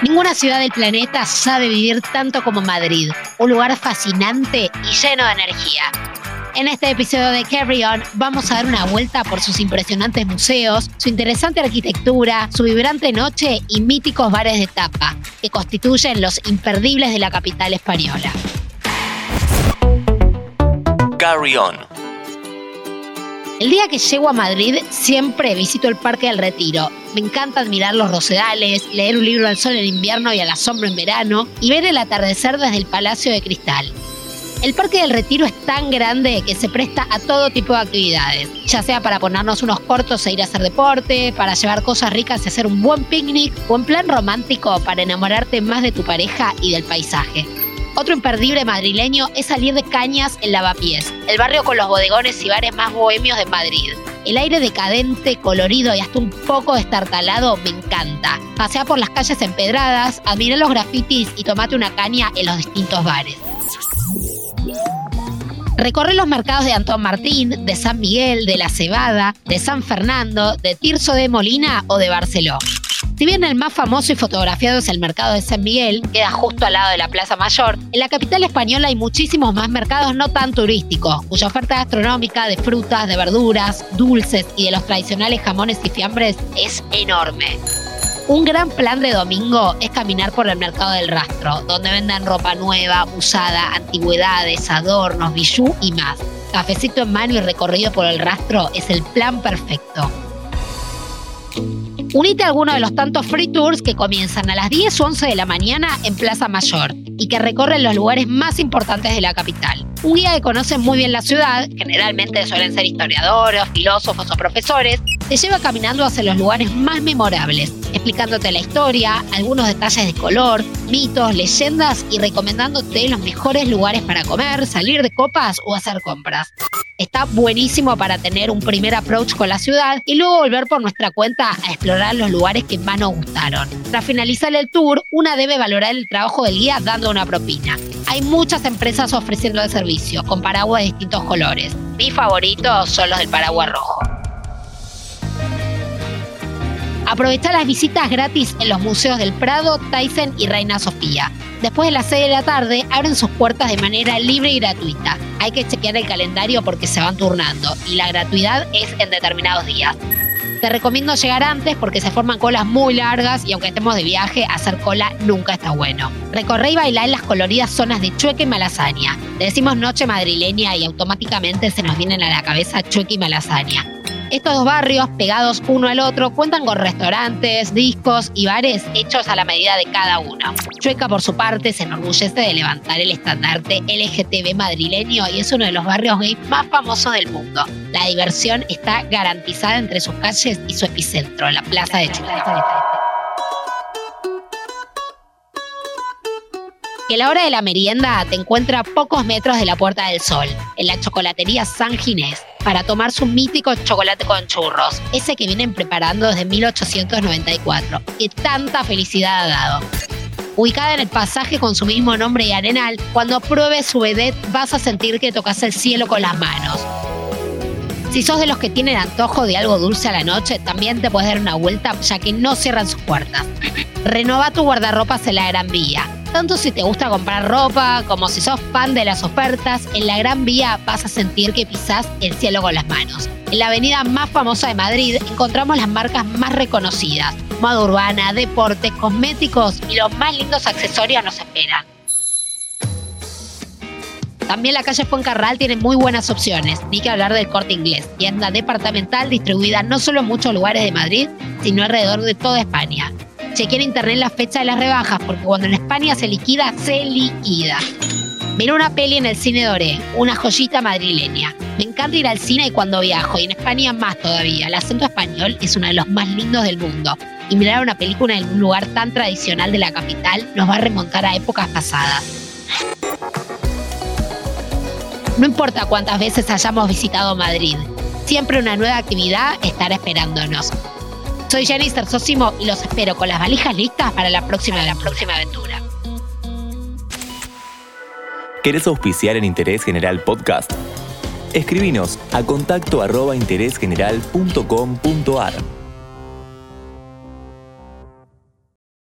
Ninguna ciudad del planeta sabe vivir tanto como Madrid, un lugar fascinante y lleno de energía. En este episodio de Carry On vamos a dar una vuelta por sus impresionantes museos, su interesante arquitectura, su vibrante noche y míticos bares de tapa, que constituyen los imperdibles de la capital española. Carry On. El día que llego a Madrid siempre visito el Parque del Retiro. Me encanta admirar los rosedales, leer un libro al sol en invierno y a la sombra en verano y ver el atardecer desde el Palacio de Cristal. El Parque del Retiro es tan grande que se presta a todo tipo de actividades, ya sea para ponernos unos cortos e ir a hacer deporte, para llevar cosas ricas y hacer un buen picnic, o en plan romántico para enamorarte más de tu pareja y del paisaje. Otro imperdible madrileño es salir de Cañas en Lavapiés, el barrio con los bodegones y bares más bohemios de Madrid. El aire decadente, colorido y hasta un poco estartalado me encanta. Pasea por las calles empedradas, admira los grafitis y tomate una caña en los distintos bares. Recorre los mercados de Antón Martín, de San Miguel, de La Cebada, de San Fernando, de Tirso de Molina o de Barceló. Si bien el más famoso y fotografiado es el mercado de San Miguel, queda justo al lado de la Plaza Mayor, en la capital española hay muchísimos más mercados no tan turísticos, cuya oferta gastronómica de frutas, de verduras, dulces y de los tradicionales jamones y fiambres es enorme. Un gran plan de domingo es caminar por el mercado del rastro, donde venden ropa nueva, usada, antigüedades, adornos, bijú y más. Cafecito en mano y recorrido por el rastro es el plan perfecto. Unite a alguno de los tantos free tours que comienzan a las 10 o 11 de la mañana en Plaza Mayor y que recorren los lugares más importantes de la capital. Un guía que conoce muy bien la ciudad, generalmente suelen ser historiadores, filósofos o profesores, te lleva caminando hacia los lugares más memorables, explicándote la historia, algunos detalles de color, mitos, leyendas y recomendándote los mejores lugares para comer, salir de copas o hacer compras. Está buenísimo para tener un primer approach con la ciudad y luego volver por nuestra cuenta a explorar los lugares que más nos gustaron. Tras finalizar el tour, una debe valorar el trabajo del guía dando una propina. Hay muchas empresas ofreciendo el servicio, con paraguas de distintos colores. Mis favoritos son los del paraguas rojo. Aprovecha las visitas gratis en los museos del Prado, Tyson y Reina Sofía. Después de las 6 de la tarde abren sus puertas de manera libre y gratuita. Hay que chequear el calendario porque se van turnando y la gratuidad es en determinados días. Te recomiendo llegar antes porque se forman colas muy largas y aunque estemos de viaje, hacer cola nunca está bueno. Recorre y bailar en las coloridas zonas de Chueca y Malasaña. Le decimos noche madrileña y automáticamente se nos vienen a la cabeza Chueca y Malasaña. Estos dos barrios, pegados uno al otro, cuentan con restaurantes, discos y bares hechos a la medida de cada uno. Chueca, por su parte, se enorgullece de levantar el estandarte LGTB madrileño y es uno de los barrios gay más famosos del mundo. La diversión está garantizada entre sus calles y su epicentro, la Plaza de Chueca. que la hora de la merienda te encuentra a pocos metros de la Puerta del Sol, en la chocolatería San Ginés, para tomar su mítico chocolate con churros, ese que vienen preparando desde 1894, que tanta felicidad ha dado. Ubicada en el pasaje con su mismo nombre y arenal, cuando pruebes su vedette vas a sentir que tocas el cielo con las manos. Si sos de los que tienen antojo de algo dulce a la noche, también te puedes dar una vuelta ya que no cierran sus puertas. Renova tu guardarropas en la Gran Vía tanto si te gusta comprar ropa como si sos fan de las ofertas, en la Gran Vía vas a sentir que pisás el cielo con las manos. En la avenida más famosa de Madrid encontramos las marcas más reconocidas. Moda urbana, deporte, cosméticos y los más lindos accesorios nos esperan. También la calle Fuencarral tiene muy buenas opciones, ni que hablar del corte inglés, tienda departamental distribuida no solo en muchos lugares de Madrid, sino alrededor de toda España. Chequeé en internet la fecha de las rebajas, porque cuando en España se liquida, se liquida. Miré una peli en el cine Doré, una joyita madrileña. Me encanta ir al cine cuando viajo, y en España más todavía. El acento español es uno de los más lindos del mundo. Y mirar una película en un lugar tan tradicional de la capital nos va a remontar a épocas pasadas. No importa cuántas veces hayamos visitado Madrid, siempre una nueva actividad estará esperándonos. Soy Janice Sosimo y los espero con las valijas listas para la próxima, la próxima aventura. ¿Querés auspiciar en Interés General Podcast? Escribinos a contacto arroba interésgeneral.com.ar.